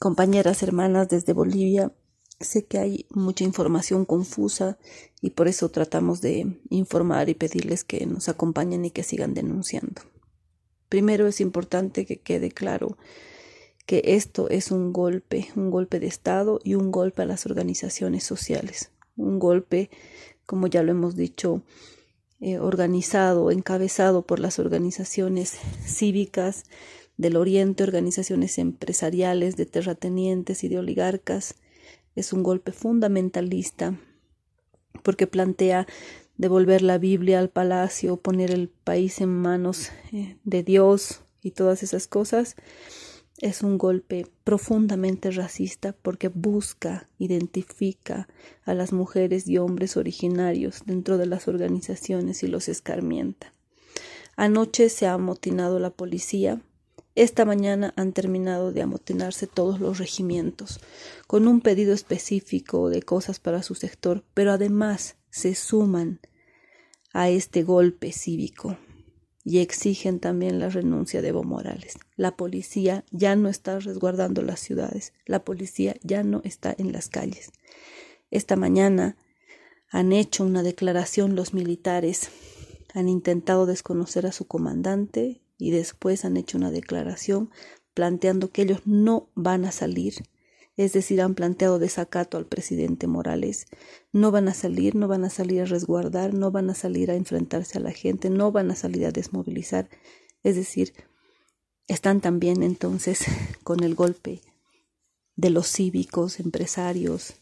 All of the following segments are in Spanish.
compañeras hermanas desde Bolivia. Sé que hay mucha información confusa y por eso tratamos de informar y pedirles que nos acompañen y que sigan denunciando. Primero es importante que quede claro que esto es un golpe, un golpe de Estado y un golpe a las organizaciones sociales, un golpe, como ya lo hemos dicho, eh, organizado, encabezado por las organizaciones cívicas del Oriente, organizaciones empresariales, de terratenientes y de oligarcas. Es un golpe fundamentalista porque plantea devolver la Biblia al palacio, poner el país en manos eh, de Dios y todas esas cosas es un golpe profundamente racista porque busca, identifica a las mujeres y hombres originarios dentro de las organizaciones y los escarmienta. Anoche se ha amotinado la policía. Esta mañana han terminado de amotinarse todos los regimientos, con un pedido específico de cosas para su sector, pero además se suman a este golpe cívico y exigen también la renuncia de Evo Morales. La policía ya no está resguardando las ciudades, la policía ya no está en las calles. Esta mañana han hecho una declaración los militares, han intentado desconocer a su comandante y después han hecho una declaración planteando que ellos no van a salir es decir, han planteado desacato al presidente Morales. No van a salir, no van a salir a resguardar, no van a salir a enfrentarse a la gente, no van a salir a desmovilizar. Es decir, están también entonces con el golpe de los cívicos, empresarios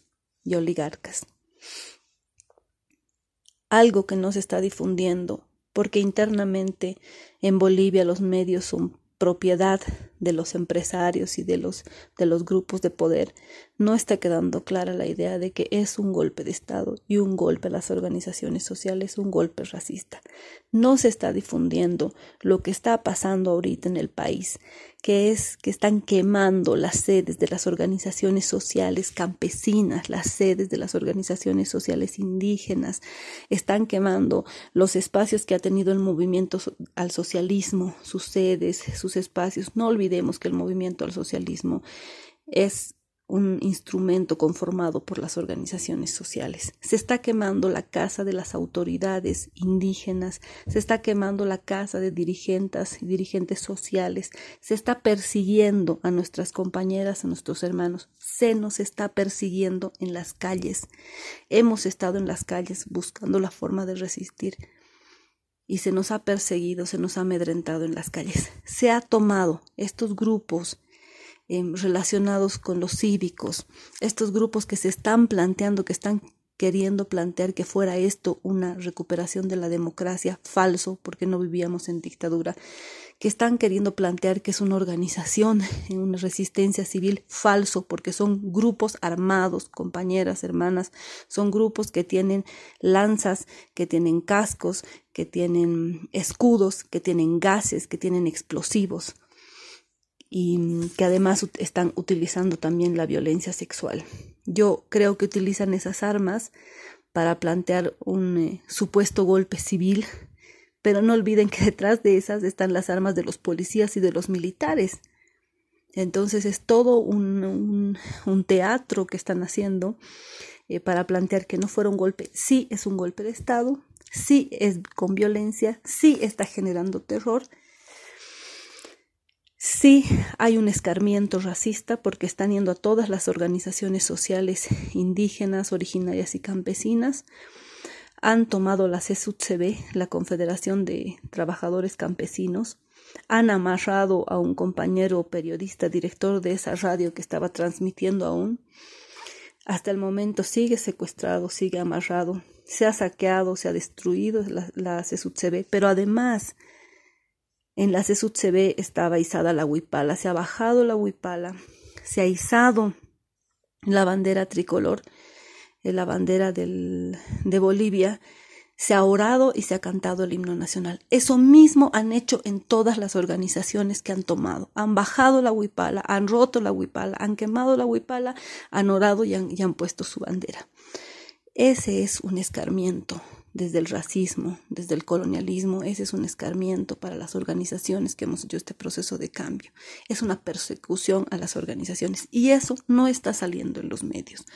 y oligarcas. Algo que no se está difundiendo, porque internamente en Bolivia los medios son propiedad de los empresarios y de los, de los grupos de poder, no está quedando clara la idea de que es un golpe de Estado y un golpe a las organizaciones sociales, un golpe racista. No se está difundiendo lo que está pasando ahorita en el país, que es que están quemando las sedes de las organizaciones sociales campesinas, las sedes de las organizaciones sociales indígenas, están quemando los espacios que ha tenido el movimiento al socialismo, sus sedes, sus espacios. No que el movimiento al socialismo es un instrumento conformado por las organizaciones sociales. Se está quemando la casa de las autoridades indígenas, se está quemando la casa de dirigentes y dirigentes sociales, se está persiguiendo a nuestras compañeras, a nuestros hermanos, se nos está persiguiendo en las calles. Hemos estado en las calles buscando la forma de resistir y se nos ha perseguido, se nos ha amedrentado en las calles. Se ha tomado estos grupos Em, relacionados con los cívicos, estos grupos que se están planteando, que están queriendo plantear que fuera esto una recuperación de la democracia, falso, porque no vivíamos en dictadura, que están queriendo plantear que es una organización, una resistencia civil, falso, porque son grupos armados, compañeras, hermanas, son grupos que tienen lanzas, que tienen cascos, que tienen escudos, que tienen gases, que tienen explosivos y que además están utilizando también la violencia sexual. Yo creo que utilizan esas armas para plantear un eh, supuesto golpe civil, pero no olviden que detrás de esas están las armas de los policías y de los militares. Entonces es todo un, un, teatro que están haciendo eh, para plantear que no fuera un golpe. Sí es un golpe de Estado, sí es con violencia, sí está generando terror, Sí hay un escarmiento racista porque están yendo a todas las organizaciones sociales indígenas, originarias y campesinas. Han tomado la CSUTCB, la Confederación de Trabajadores Campesinos. Han amarrado a un compañero periodista, director de esa radio que estaba transmitiendo aún. Hasta el momento sigue secuestrado, sigue amarrado. Se ha saqueado, se ha destruido la, la pero además en la CESUT se ve estaba izada la huipala, se ha bajado la huipala, se ha izado la bandera tricolor, eh, la bandera de Bolivia, se ha orado y se ha cantado el himno nacional. Eso mismo han hecho en todas las organizaciones que han tomado. Han bajado la huipala, han roto la huipala, han quemado la huipala, han orado y han puesto su bandera. Ese es un escarmiento desde el racismo, desde el colonialismo. Ese es un escarmiento para las organizaciones que hemos hecho este proceso de cambio. Es una persecución a las organizaciones y eso no está saliendo en los medios.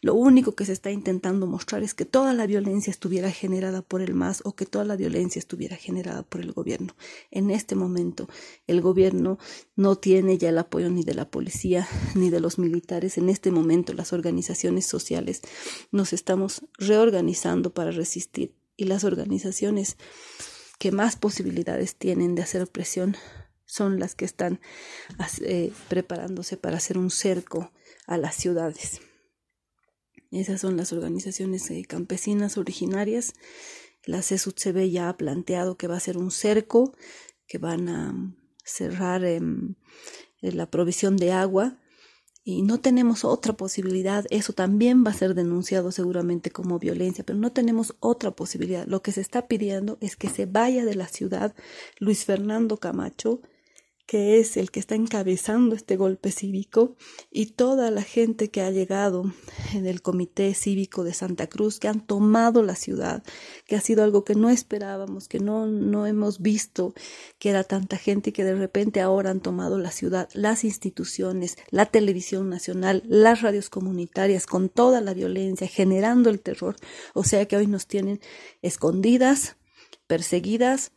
Lo único que se está intentando mostrar es que toda la violencia estuviera generada por el MAS o que toda la violencia estuviera generada por el gobierno. En este momento, el gobierno no tiene ya el apoyo ni de la policía ni de los militares. En este momento, las organizaciones sociales nos estamos reorganizando para resistir y las organizaciones que más posibilidades tienen de hacer presión son las que están eh, preparándose para hacer un cerco a las ciudades. Esas son las organizaciones eh, campesinas originarias. La CSUTCB ya ha planteado que va a ser un cerco, que van a cerrar em, la provisión de agua y no tenemos otra posibilidad. Eso también va a ser denunciado seguramente como violencia, pero no tenemos otra posibilidad. Lo que se está pidiendo es que se vaya de la ciudad Luis Fernando Camacho, que es el que está encabezando este golpe cívico, y toda la gente que ha llegado en el Comité Cívico de Santa Cruz, que han tomado la ciudad, que ha sido algo que no esperábamos, que no, no hemos visto que era tanta gente y que de repente ahora han tomado la ciudad, las instituciones, la televisión nacional, las radios comunitarias, con toda la violencia, generando el terror, o sea que hoy nos tienen escondidas, perseguidas,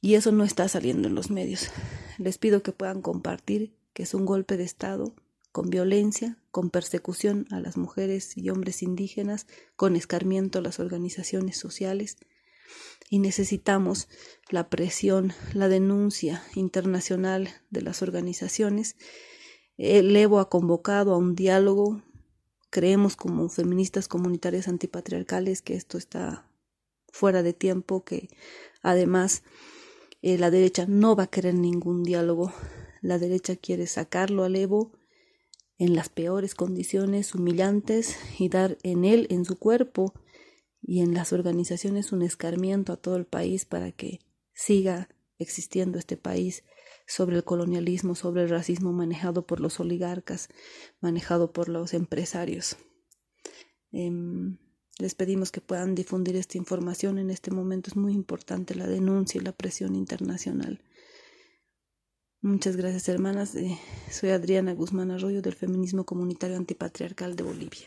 y eso no está saliendo en los medios. Les pido que puedan compartir que es un golpe de Estado con violencia, con persecución a las mujeres y hombres indígenas, con escarmiento a las organizaciones sociales. Y necesitamos la presión, la denuncia internacional de las organizaciones. El Evo ha convocado a un diálogo. Creemos como feministas comunitarias antipatriarcales que esto está fuera de tiempo, que además eh, la derecha no va a querer ningún diálogo. La derecha quiere sacarlo al Evo en las peores condiciones humillantes y dar en él, en su cuerpo y en las organizaciones un escarmiento a todo el país para que siga existiendo este país sobre el colonialismo, sobre el racismo manejado por los oligarcas, manejado por los empresarios. Em, les pedimos que puedan difundir esta información. En este momento es muy importante la denuncia y la presión internacional. Muchas gracias, hermanas. Eh, soy Adriana Guzmán Arroyo del Feminismo Comunitario Antipatriarcal de Bolivia.